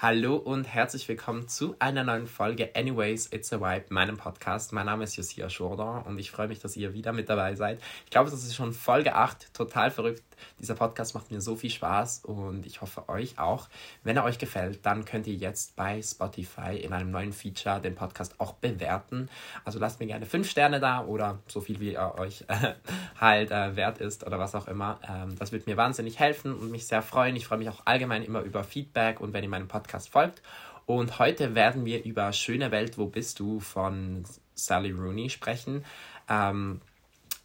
Hallo und herzlich willkommen zu einer neuen Folge Anyways, It's a Vibe, meinem Podcast. Mein Name ist Josia Schorder und ich freue mich, dass ihr wieder mit dabei seid. Ich glaube, das ist schon Folge 8, total verrückt. Dieser Podcast macht mir so viel Spaß und ich hoffe euch auch. Wenn er euch gefällt, dann könnt ihr jetzt bei Spotify in einem neuen Feature den Podcast auch bewerten. Also lasst mir gerne 5 Sterne da oder so viel wie er euch äh, halt äh, wert ist oder was auch immer. Ähm, das wird mir wahnsinnig helfen und mich sehr freuen. Ich freue mich auch allgemein immer über Feedback und wenn ihr meinen Podcast Podcast folgt. Und heute werden wir über Schöne Welt, wo bist du von Sally Rooney sprechen. Ähm,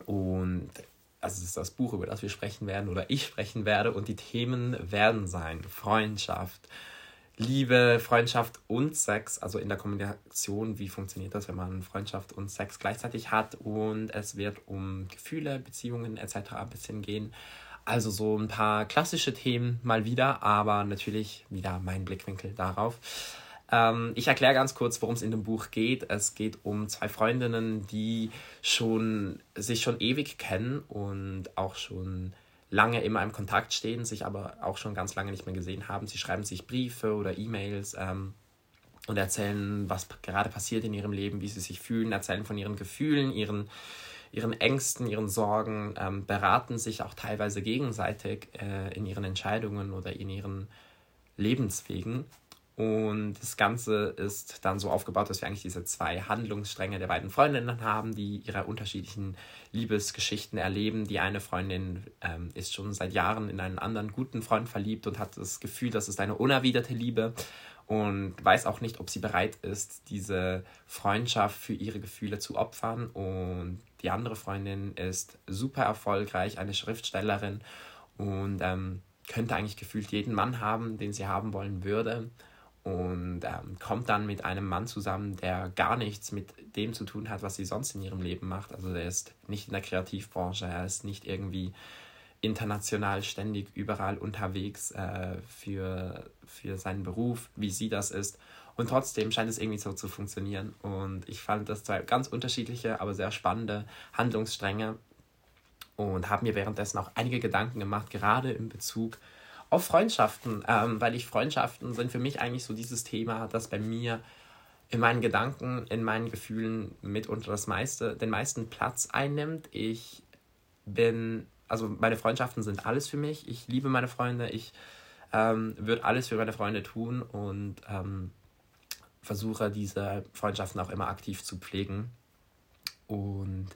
und also es ist das Buch, über das wir sprechen werden oder ich sprechen werde. Und die Themen werden sein Freundschaft, Liebe, Freundschaft und Sex, also in der Kommunikation, wie funktioniert das, wenn man Freundschaft und Sex gleichzeitig hat. Und es wird um Gefühle, Beziehungen etc. ein bisschen gehen. Also so ein paar klassische Themen mal wieder, aber natürlich wieder mein Blickwinkel darauf. Ähm, ich erkläre ganz kurz, worum es in dem Buch geht. Es geht um zwei Freundinnen, die schon, sich schon ewig kennen und auch schon lange immer im Kontakt stehen, sich aber auch schon ganz lange nicht mehr gesehen haben. Sie schreiben sich Briefe oder E-Mails ähm, und erzählen, was gerade passiert in ihrem Leben, wie sie sich fühlen, erzählen von ihren Gefühlen, ihren ihren Ängsten, ihren Sorgen, ähm, beraten sich auch teilweise gegenseitig äh, in ihren Entscheidungen oder in ihren Lebenswegen. Und das Ganze ist dann so aufgebaut, dass wir eigentlich diese zwei Handlungsstränge der beiden Freundinnen haben, die ihre unterschiedlichen Liebesgeschichten erleben. Die eine Freundin ähm, ist schon seit Jahren in einen anderen guten Freund verliebt und hat das Gefühl, das ist eine unerwiderte Liebe und weiß auch nicht, ob sie bereit ist, diese Freundschaft für ihre Gefühle zu opfern. Und die andere Freundin ist super erfolgreich, eine Schriftstellerin und ähm, könnte eigentlich gefühlt jeden Mann haben, den sie haben wollen würde. Und ähm, kommt dann mit einem Mann zusammen, der gar nichts mit dem zu tun hat, was sie sonst in ihrem Leben macht. Also der ist nicht in der Kreativbranche, er ist nicht irgendwie international ständig überall unterwegs äh, für, für seinen Beruf, wie sie das ist. Und trotzdem scheint es irgendwie so zu funktionieren. Und ich fand das zwei ganz unterschiedliche, aber sehr spannende Handlungsstränge und habe mir währenddessen auch einige Gedanken gemacht, gerade in Bezug auf Freundschaften, ähm, weil ich Freundschaften sind für mich eigentlich so dieses Thema, das bei mir in meinen Gedanken, in meinen Gefühlen mitunter das meiste, den meisten Platz einnimmt. Ich bin, also meine Freundschaften sind alles für mich. Ich liebe meine Freunde. Ich ähm, würde alles für meine Freunde tun und ähm, versuche diese Freundschaften auch immer aktiv zu pflegen. Und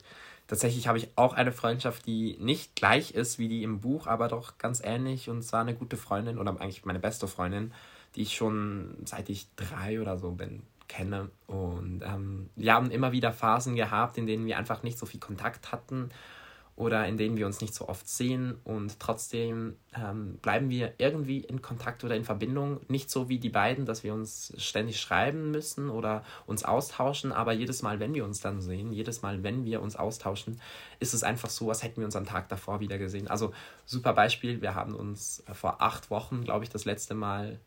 tatsächlich habe ich auch eine Freundschaft, die nicht gleich ist wie die im Buch, aber doch ganz ähnlich. Und zwar eine gute Freundin oder eigentlich meine beste Freundin, die ich schon seit ich drei oder so bin kenne. Und ähm, wir haben immer wieder Phasen gehabt, in denen wir einfach nicht so viel Kontakt hatten oder in denen wir uns nicht so oft sehen und trotzdem ähm, bleiben wir irgendwie in Kontakt oder in Verbindung. Nicht so wie die beiden, dass wir uns ständig schreiben müssen oder uns austauschen, aber jedes Mal, wenn wir uns dann sehen, jedes Mal, wenn wir uns austauschen, ist es einfach so, als hätten wir uns am Tag davor wieder gesehen. Also super Beispiel, wir haben uns vor acht Wochen, glaube ich, das letzte Mal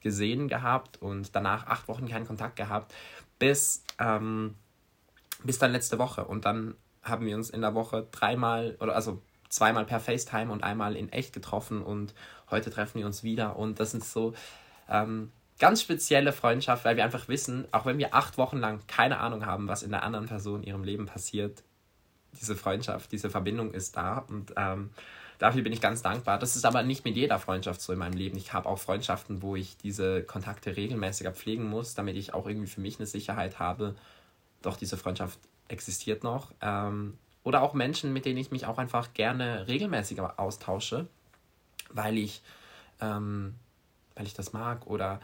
gesehen gehabt und danach acht Wochen keinen Kontakt gehabt, bis, ähm, bis dann letzte Woche. Und dann haben wir uns in der Woche dreimal oder also zweimal per FaceTime und einmal in echt getroffen und heute treffen wir uns wieder und das ist so ähm, ganz spezielle Freundschaft, weil wir einfach wissen, auch wenn wir acht Wochen lang keine Ahnung haben, was in der anderen Person in ihrem Leben passiert, diese Freundschaft, diese Verbindung ist da und ähm, dafür bin ich ganz dankbar. Das ist aber nicht mit jeder Freundschaft so in meinem Leben. Ich habe auch Freundschaften, wo ich diese Kontakte regelmäßiger pflegen muss, damit ich auch irgendwie für mich eine Sicherheit habe, doch diese Freundschaft existiert noch. Ähm, oder auch Menschen, mit denen ich mich auch einfach gerne regelmäßiger austausche, weil ich, ähm, weil ich das mag. Oder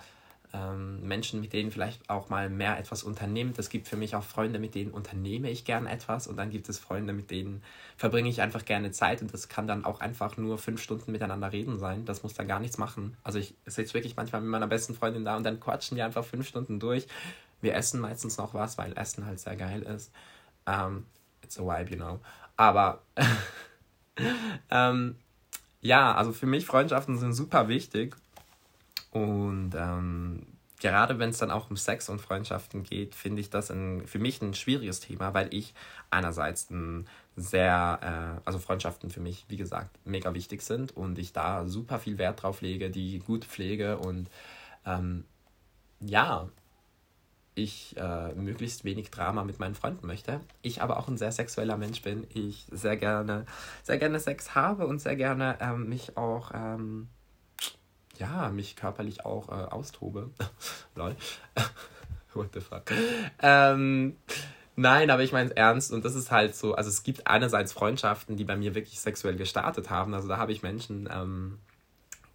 ähm, Menschen, mit denen vielleicht auch mal mehr etwas unternimmt. Es gibt für mich auch Freunde, mit denen unternehme ich gerne etwas. Und dann gibt es Freunde, mit denen verbringe ich einfach gerne Zeit. Und das kann dann auch einfach nur fünf Stunden miteinander reden sein. Das muss dann gar nichts machen. Also ich sitze wirklich manchmal mit meiner besten Freundin da und dann quatschen wir einfach fünf Stunden durch. Wir essen meistens noch was, weil Essen halt sehr geil ist. Um, ähm, it's a vibe, you know. Aber ähm, ja, also für mich Freundschaften sind super wichtig. Und ähm, gerade wenn es dann auch um Sex und Freundschaften geht, finde ich das ein, für mich ein schwieriges Thema, weil ich einerseits ein sehr, äh, also Freundschaften für mich, wie gesagt, mega wichtig sind und ich da super viel Wert drauf lege, die gut pflege und ähm, ja, ich äh, möglichst wenig Drama mit meinen Freunden möchte. Ich aber auch ein sehr sexueller Mensch bin. Ich sehr gerne, sehr gerne Sex habe und sehr gerne ähm, mich auch, ähm, ja, mich körperlich auch äh, austobe. Lol. What the fuck? Ähm, nein, aber ich meine es ernst und das ist halt so, also es gibt einerseits Freundschaften, die bei mir wirklich sexuell gestartet haben. Also da habe ich Menschen ähm,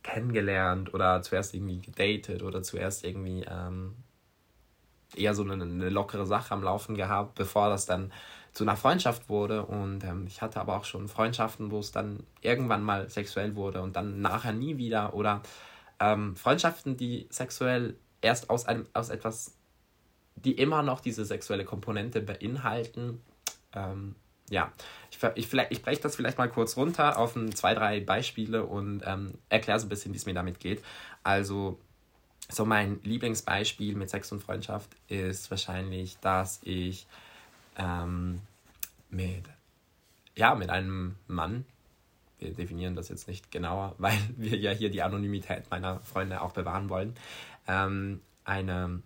kennengelernt oder zuerst irgendwie gedatet oder zuerst irgendwie ähm, eher so eine, eine, lockere Sache am Laufen gehabt, bevor das dann zu einer Freundschaft wurde. Und ähm, ich hatte aber auch schon Freundschaften, wo es dann irgendwann mal sexuell wurde und dann nachher nie wieder. Oder ähm, Freundschaften, die sexuell erst aus, einem, aus etwas, die immer noch diese sexuelle Komponente beinhalten. Ähm, ja, ich, ich, ich breche das vielleicht mal kurz runter auf ein, zwei, drei Beispiele und ähm, erkläre so ein bisschen, wie es mir damit geht. Also, so mein Lieblingsbeispiel mit Sex und Freundschaft ist wahrscheinlich, dass ich ähm, mit, ja, mit einem Mann, wir definieren das jetzt nicht genauer, weil wir ja hier die Anonymität meiner Freunde auch bewahren wollen, ähm, eine,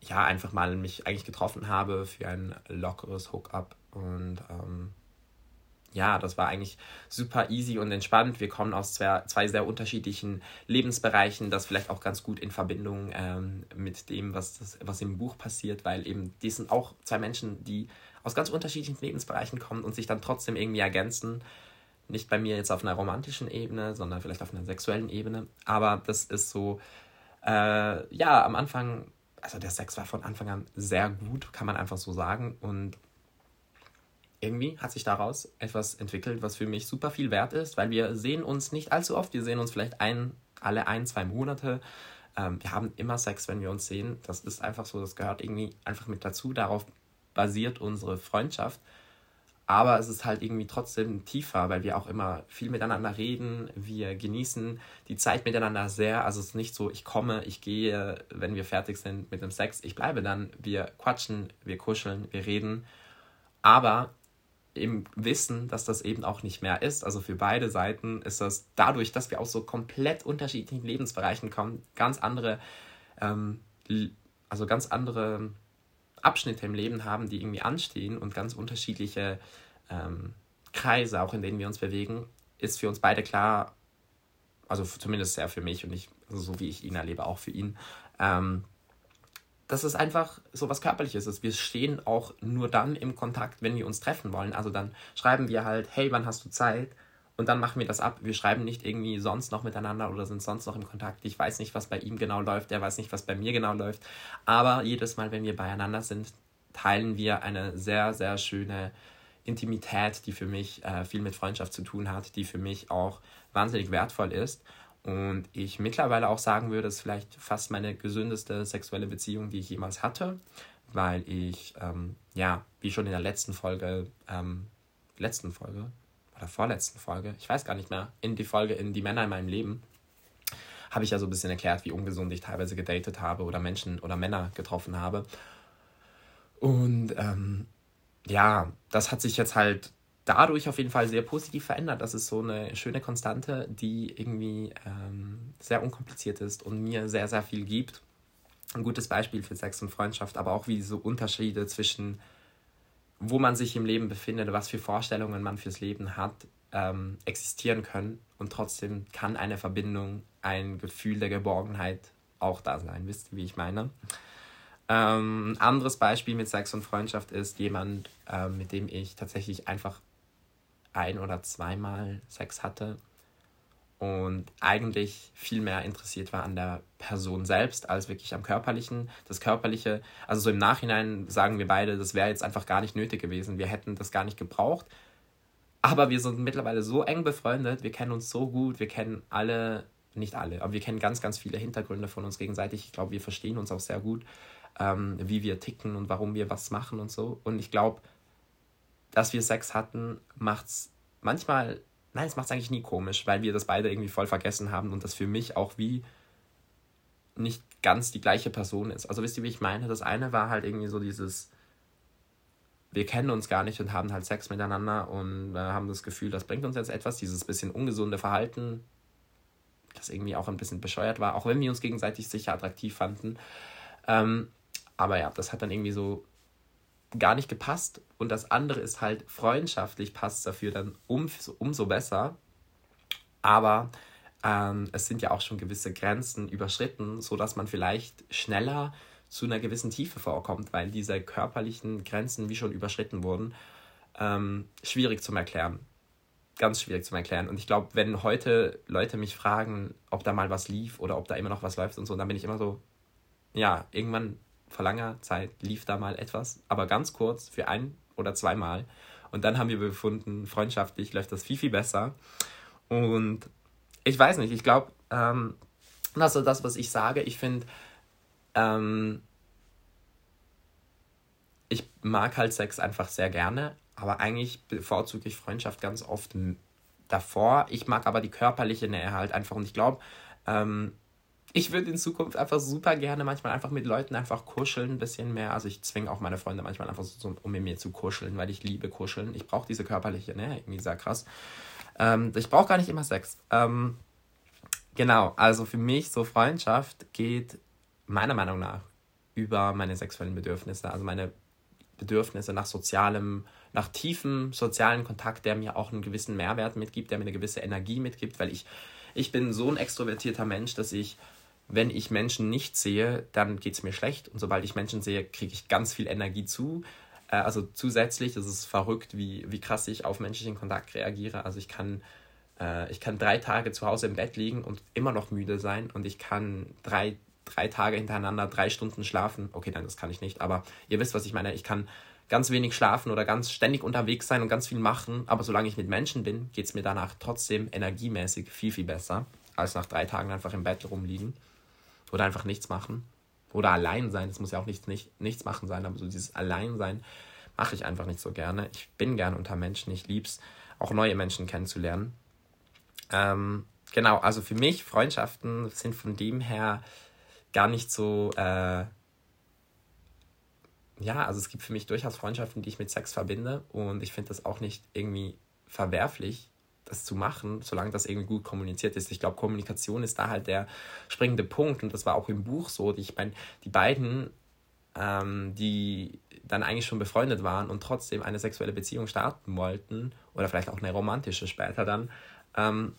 ja, einfach mal mich eigentlich getroffen habe für ein lockeres Hookup und ähm, ja, das war eigentlich super easy und entspannt. Wir kommen aus zwei, zwei sehr unterschiedlichen Lebensbereichen, das vielleicht auch ganz gut in Verbindung ähm, mit dem, was, das, was im Buch passiert, weil eben die sind auch zwei Menschen, die aus ganz unterschiedlichen Lebensbereichen kommen und sich dann trotzdem irgendwie ergänzen. Nicht bei mir jetzt auf einer romantischen Ebene, sondern vielleicht auf einer sexuellen Ebene. Aber das ist so, äh, ja, am Anfang, also der Sex war von Anfang an sehr gut, kann man einfach so sagen. Und irgendwie hat sich daraus etwas entwickelt, was für mich super viel wert ist, weil wir sehen uns nicht allzu oft. Wir sehen uns vielleicht ein, alle ein, zwei Monate. Ähm, wir haben immer Sex, wenn wir uns sehen. Das ist einfach so, das gehört irgendwie einfach mit dazu. Darauf basiert unsere Freundschaft. Aber es ist halt irgendwie trotzdem tiefer, weil wir auch immer viel miteinander reden. Wir genießen die Zeit miteinander sehr. Also es ist nicht so, ich komme, ich gehe, wenn wir fertig sind mit dem Sex. Ich bleibe dann. Wir quatschen, wir kuscheln, wir reden. Aber im Wissen, dass das eben auch nicht mehr ist. Also für beide Seiten ist das dadurch, dass wir aus so komplett unterschiedlichen Lebensbereichen kommen, ganz andere, ähm, also ganz andere Abschnitte im Leben haben, die irgendwie anstehen und ganz unterschiedliche ähm, Kreise, auch in denen wir uns bewegen, ist für uns beide klar, also zumindest sehr für mich und ich, also so wie ich ihn erlebe, auch für ihn, ähm, dass es einfach so was Körperliches ist. Wir stehen auch nur dann im Kontakt, wenn wir uns treffen wollen. Also dann schreiben wir halt, hey, wann hast du Zeit? Und dann machen wir das ab. Wir schreiben nicht irgendwie sonst noch miteinander oder sind sonst noch im Kontakt. Ich weiß nicht, was bei ihm genau läuft, er weiß nicht, was bei mir genau läuft. Aber jedes Mal, wenn wir beieinander sind, teilen wir eine sehr, sehr schöne Intimität, die für mich äh, viel mit Freundschaft zu tun hat, die für mich auch wahnsinnig wertvoll ist. Und ich mittlerweile auch sagen würde, es ist vielleicht fast meine gesündeste sexuelle Beziehung, die ich jemals hatte, weil ich, ähm, ja, wie schon in der letzten Folge, ähm, letzten Folge oder vorletzten Folge, ich weiß gar nicht mehr, in die Folge in die Männer in meinem Leben, habe ich ja so ein bisschen erklärt, wie ungesund ich teilweise gedatet habe oder Menschen oder Männer getroffen habe. Und ähm, ja, das hat sich jetzt halt dadurch auf jeden Fall sehr positiv verändert. Das ist so eine schöne Konstante, die irgendwie ähm, sehr unkompliziert ist und mir sehr, sehr viel gibt. Ein gutes Beispiel für Sex und Freundschaft, aber auch wie so Unterschiede zwischen, wo man sich im Leben befindet, was für Vorstellungen man fürs Leben hat, ähm, existieren können. Und trotzdem kann eine Verbindung, ein Gefühl der Geborgenheit auch da sein. Wisst ihr, wie ich meine? Ähm, ein anderes Beispiel mit Sex und Freundschaft ist jemand, äh, mit dem ich tatsächlich einfach ein oder zweimal Sex hatte und eigentlich viel mehr interessiert war an der Person selbst als wirklich am körperlichen. Das körperliche, also so im Nachhinein sagen wir beide, das wäre jetzt einfach gar nicht nötig gewesen. Wir hätten das gar nicht gebraucht. Aber wir sind mittlerweile so eng befreundet, wir kennen uns so gut, wir kennen alle, nicht alle, aber wir kennen ganz, ganz viele Hintergründe von uns gegenseitig. Ich glaube, wir verstehen uns auch sehr gut, ähm, wie wir ticken und warum wir was machen und so. Und ich glaube, dass wir Sex hatten, macht es manchmal, nein, es macht es eigentlich nie komisch, weil wir das beide irgendwie voll vergessen haben und das für mich auch wie nicht ganz die gleiche Person ist. Also wisst ihr, wie ich meine? Das eine war halt irgendwie so dieses, wir kennen uns gar nicht und haben halt Sex miteinander und äh, haben das Gefühl, das bringt uns jetzt etwas, dieses bisschen ungesunde Verhalten das irgendwie auch ein bisschen bescheuert war, auch wenn wir uns gegenseitig sicher attraktiv fanden. Ähm, aber ja, das hat dann irgendwie so gar nicht gepasst. Und das andere ist halt, freundschaftlich passt dafür dann um, umso besser. Aber ähm, es sind ja auch schon gewisse Grenzen überschritten, sodass man vielleicht schneller zu einer gewissen Tiefe vorkommt, weil diese körperlichen Grenzen wie schon überschritten wurden. Ähm, schwierig zum Erklären. Ganz schwierig zum Erklären. Und ich glaube, wenn heute Leute mich fragen, ob da mal was lief oder ob da immer noch was läuft und so, dann bin ich immer so, ja, irgendwann vor langer Zeit lief da mal etwas, aber ganz kurz für ein oder zweimal. Und dann haben wir befunden, freundschaftlich läuft das viel, viel besser. Und ich weiß nicht, ich glaube, ähm, also das, was ich sage, ich finde, ähm, ich mag halt Sex einfach sehr gerne, aber eigentlich bevorzuge ich Freundschaft ganz oft davor. Ich mag aber die körperliche Nähe halt einfach und ich glaube, ähm, ich würde in Zukunft einfach super gerne manchmal einfach mit Leuten einfach kuscheln, ein bisschen mehr. Also ich zwinge auch meine Freunde manchmal einfach so, um mit mir zu kuscheln, weil ich liebe kuscheln. Ich brauche diese körperliche Nähe, irgendwie sehr krass. Ähm, ich brauche gar nicht immer Sex. Ähm, genau, also für mich so Freundschaft geht meiner Meinung nach über meine sexuellen Bedürfnisse, also meine Bedürfnisse nach sozialem, nach tiefem sozialen Kontakt, der mir auch einen gewissen Mehrwert mitgibt, der mir eine gewisse Energie mitgibt, weil ich, ich bin so ein extrovertierter Mensch, dass ich wenn ich Menschen nicht sehe, dann geht es mir schlecht. Und sobald ich Menschen sehe, kriege ich ganz viel Energie zu. Äh, also zusätzlich, das ist verrückt, wie, wie krass ich auf menschlichen Kontakt reagiere. Also ich kann, äh, ich kann drei Tage zu Hause im Bett liegen und immer noch müde sein. Und ich kann drei, drei Tage hintereinander drei Stunden schlafen. Okay, nein, das kann ich nicht. Aber ihr wisst, was ich meine. Ich kann ganz wenig schlafen oder ganz ständig unterwegs sein und ganz viel machen. Aber solange ich mit Menschen bin, geht es mir danach trotzdem energiemäßig viel, viel besser, als nach drei Tagen einfach im Bett rumliegen. Oder einfach nichts machen. Oder allein sein. Es muss ja auch nichts, nicht, nichts machen sein, aber so dieses Alleinsein mache ich einfach nicht so gerne. Ich bin gerne unter Menschen. Ich liebe es, auch neue Menschen kennenzulernen. Ähm, genau, also für mich, Freundschaften sind von dem her gar nicht so. Äh, ja, also es gibt für mich durchaus Freundschaften, die ich mit Sex verbinde und ich finde das auch nicht irgendwie verwerflich, das zu machen, solange das irgendwie gut kommuniziert ist. Ich glaube, Kommunikation ist da halt der springende Punkt und das war auch im Buch so. Ich meine, die beiden, ähm, die dann eigentlich schon befreundet waren und trotzdem eine sexuelle Beziehung starten wollten oder vielleicht auch eine romantische später dann, ähm,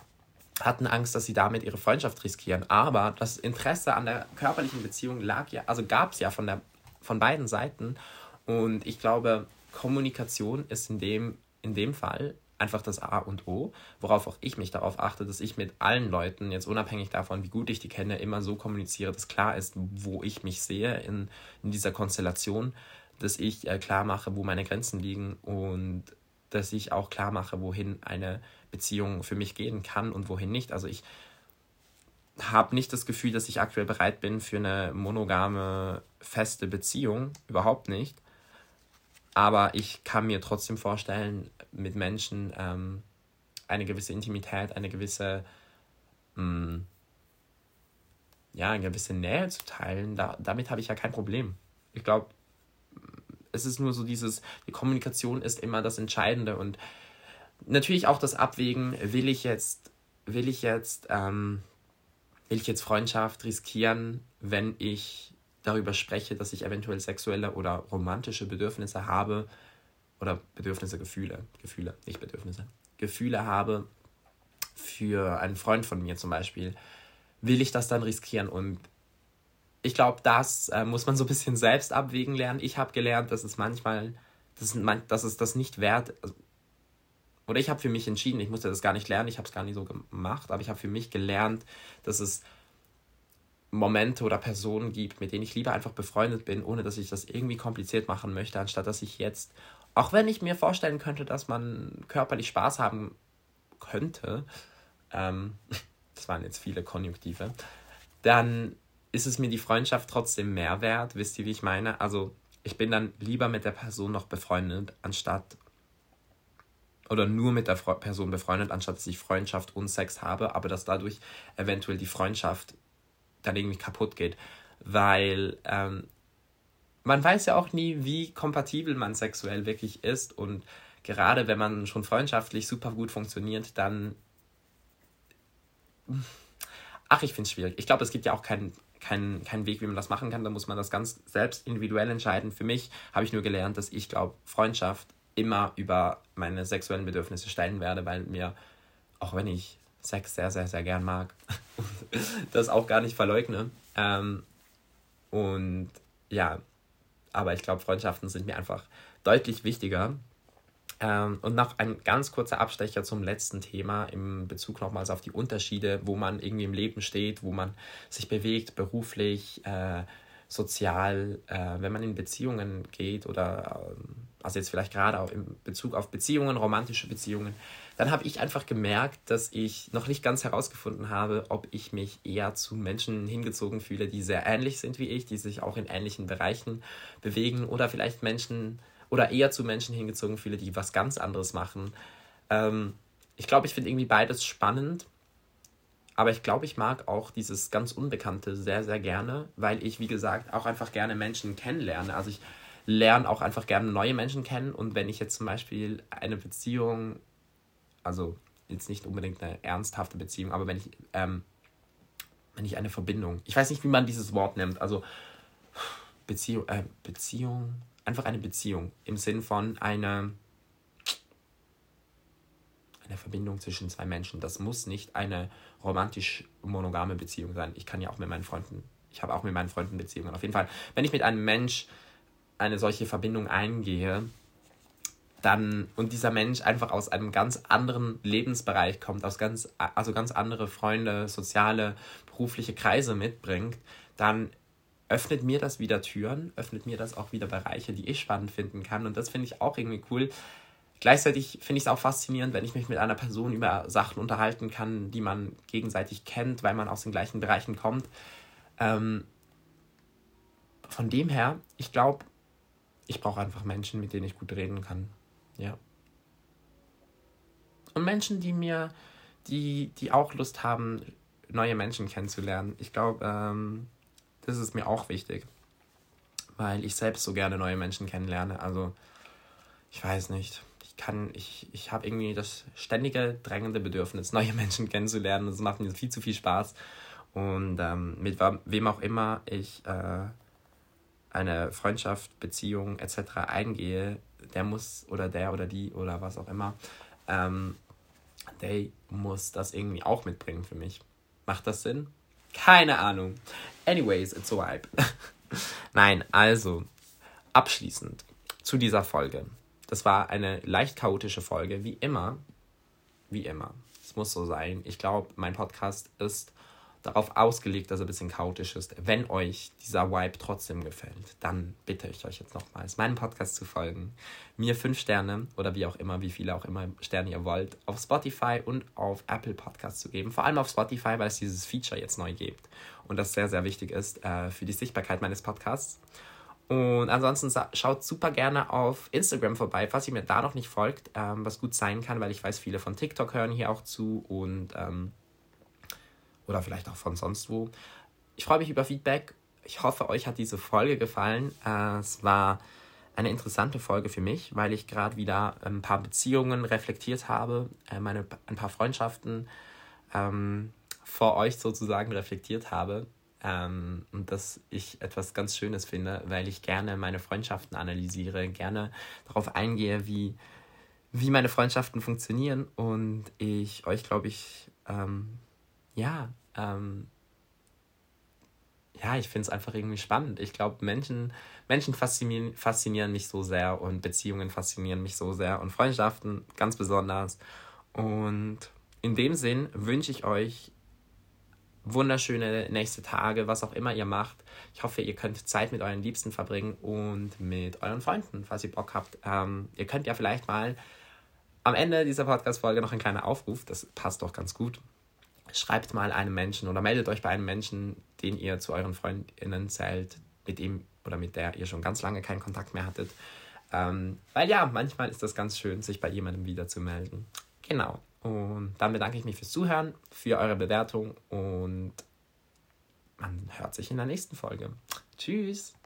hatten Angst, dass sie damit ihre Freundschaft riskieren. Aber das Interesse an der körperlichen Beziehung lag ja, also gab es ja von, der, von beiden Seiten. Und ich glaube, Kommunikation ist in dem, in dem Fall einfach das A und O, worauf auch ich mich darauf achte, dass ich mit allen Leuten, jetzt unabhängig davon, wie gut ich die kenne, immer so kommuniziere, dass klar ist, wo ich mich sehe in, in dieser Konstellation, dass ich äh, klar mache, wo meine Grenzen liegen und dass ich auch klar mache, wohin eine Beziehung für mich gehen kann und wohin nicht. Also ich habe nicht das Gefühl, dass ich aktuell bereit bin für eine monogame, feste Beziehung. Überhaupt nicht. Aber ich kann mir trotzdem vorstellen, mit Menschen ähm, eine gewisse Intimität, eine gewisse, mh, mm, ja, eine gewisse Nähe zu teilen. Da, damit habe ich ja kein Problem. Ich glaube, es ist nur so dieses, die Kommunikation ist immer das Entscheidende und natürlich auch das Abwägen, will ich jetzt, will ich jetzt, ähm, will ich jetzt Freundschaft riskieren, wenn ich darüber spreche, dass ich eventuell sexuelle oder romantische Bedürfnisse habe oder Bedürfnisse, Gefühle, Gefühle, nicht Bedürfnisse, Gefühle habe für einen Freund von mir zum Beispiel, will ich das dann riskieren? Und ich glaube, das äh, muss man so ein bisschen selbst abwägen lernen. Ich habe gelernt, dass es manchmal, dass es, dass es das nicht wert also, oder ich habe für mich entschieden, ich musste das gar nicht lernen, ich habe es gar nicht so gemacht, aber ich habe für mich gelernt, dass es Momente oder Personen gibt, mit denen ich lieber einfach befreundet bin, ohne dass ich das irgendwie kompliziert machen möchte, anstatt dass ich jetzt, auch wenn ich mir vorstellen könnte, dass man körperlich Spaß haben könnte, ähm, das waren jetzt viele Konjunktive, dann ist es mir die Freundschaft trotzdem mehr wert, wisst ihr, wie ich meine? Also ich bin dann lieber mit der Person noch befreundet, anstatt oder nur mit der Person befreundet, anstatt dass ich Freundschaft und Sex habe, aber dass dadurch eventuell die Freundschaft dann irgendwie kaputt geht. Weil ähm, man weiß ja auch nie, wie kompatibel man sexuell wirklich ist. Und gerade wenn man schon freundschaftlich super gut funktioniert, dann. ach, ich finde es schwierig. Ich glaube, es gibt ja auch keinen kein, kein Weg, wie man das machen kann. Da muss man das ganz selbst individuell entscheiden. Für mich habe ich nur gelernt, dass ich glaube, Freundschaft immer über meine sexuellen Bedürfnisse stellen werde, weil mir, auch wenn ich Sex sehr, sehr, sehr gern mag, das auch gar nicht verleugne. Ähm, und ja, aber ich glaube, Freundschaften sind mir einfach deutlich wichtiger. Ähm, und noch ein ganz kurzer Abstecher zum letzten Thema im Bezug nochmals auf die Unterschiede, wo man irgendwie im Leben steht, wo man sich bewegt, beruflich, äh, sozial, äh, wenn man in Beziehungen geht oder, ähm, also jetzt vielleicht gerade auch in Bezug auf Beziehungen, romantische Beziehungen, dann habe ich einfach gemerkt, dass ich noch nicht ganz herausgefunden habe, ob ich mich eher zu Menschen hingezogen fühle, die sehr ähnlich sind wie ich, die sich auch in ähnlichen Bereichen bewegen oder vielleicht Menschen oder eher zu Menschen hingezogen fühle, die was ganz anderes machen. Ähm, ich glaube, ich finde irgendwie beides spannend. Aber ich glaube, ich mag auch dieses ganz Unbekannte sehr, sehr gerne, weil ich, wie gesagt, auch einfach gerne Menschen kennenlerne. Also ich lerne auch einfach gerne neue Menschen kennen. Und wenn ich jetzt zum Beispiel eine Beziehung, also jetzt nicht unbedingt eine ernsthafte Beziehung, aber wenn ich, ähm, wenn ich eine Verbindung, ich weiß nicht, wie man dieses Wort nennt, also Beziehung, äh, Beziehung, einfach eine Beziehung im Sinn von einer, eine Verbindung zwischen zwei Menschen. Das muss nicht eine romantisch monogame Beziehung sein. Ich kann ja auch mit meinen Freunden, ich habe auch mit meinen Freunden Beziehungen. Auf jeden Fall, wenn ich mit einem Mensch eine solche Verbindung eingehe, dann und dieser Mensch einfach aus einem ganz anderen Lebensbereich kommt, aus ganz also ganz andere Freunde, soziale, berufliche Kreise mitbringt, dann öffnet mir das wieder Türen, öffnet mir das auch wieder Bereiche, die ich spannend finden kann. Und das finde ich auch irgendwie cool. Gleichzeitig finde ich es auch faszinierend, wenn ich mich mit einer Person über Sachen unterhalten kann, die man gegenseitig kennt, weil man aus den gleichen Bereichen kommt. Ähm, von dem her, ich glaube, ich brauche einfach Menschen, mit denen ich gut reden kann. Ja. Und Menschen, die mir, die, die auch Lust haben, neue Menschen kennenzulernen. Ich glaube, ähm, das ist mir auch wichtig, weil ich selbst so gerne neue Menschen kennenlerne. Also, ich weiß nicht. Ich kann, ich, ich habe irgendwie das ständige, drängende Bedürfnis, neue Menschen kennenzulernen. Das macht mir viel zu viel Spaß. Und ähm, mit wem auch immer ich äh, eine Freundschaft, Beziehung etc. eingehe, der muss oder der oder die oder was auch immer, ähm, der muss das irgendwie auch mitbringen für mich. Macht das Sinn? Keine Ahnung. Anyways, it's a vibe. Nein, also, abschließend zu dieser Folge. Das war eine leicht chaotische Folge, wie immer. Wie immer. Es muss so sein. Ich glaube, mein Podcast ist darauf ausgelegt, dass er ein bisschen chaotisch ist. Wenn euch dieser Vibe trotzdem gefällt, dann bitte ich euch jetzt nochmals, meinem Podcast zu folgen, mir fünf Sterne oder wie auch immer, wie viele auch immer Sterne ihr wollt, auf Spotify und auf Apple Podcasts zu geben. Vor allem auf Spotify, weil es dieses Feature jetzt neu gibt und das sehr, sehr wichtig ist äh, für die Sichtbarkeit meines Podcasts. Und ansonsten schaut super gerne auf Instagram vorbei, falls ihr mir da noch nicht folgt, ähm, was gut sein kann, weil ich weiß, viele von TikTok hören hier auch zu und ähm, oder vielleicht auch von sonst wo. Ich freue mich über Feedback. Ich hoffe, euch hat diese Folge gefallen. Äh, es war eine interessante Folge für mich, weil ich gerade wieder ein paar Beziehungen reflektiert habe, äh, meine, ein paar Freundschaften ähm, vor euch sozusagen reflektiert habe. Ähm, und dass ich etwas ganz Schönes finde, weil ich gerne meine Freundschaften analysiere, gerne darauf eingehe, wie, wie meine Freundschaften funktionieren und ich euch, glaube ich, ähm, ja, ähm, ja, ich finde es einfach irgendwie spannend. Ich glaube, Menschen, Menschen faszinieren, faszinieren mich so sehr und Beziehungen faszinieren mich so sehr und Freundschaften ganz besonders. Und in dem Sinn wünsche ich euch wunderschöne nächste Tage, was auch immer ihr macht. Ich hoffe, ihr könnt Zeit mit euren Liebsten verbringen und mit euren Freunden, falls ihr Bock habt. Ähm, ihr könnt ja vielleicht mal am Ende dieser Podcast-Folge noch ein kleiner Aufruf, das passt doch ganz gut schreibt mal einem Menschen oder meldet euch bei einem Menschen, den ihr zu euren Freundinnen zählt, mit ihm oder mit der ihr schon ganz lange keinen Kontakt mehr hattet. Ähm, weil ja, manchmal ist das ganz schön, sich bei jemandem wieder zu melden. Genau. Und dann bedanke ich mich fürs Zuhören, für eure Bewertung und man hört sich in der nächsten Folge. Tschüss.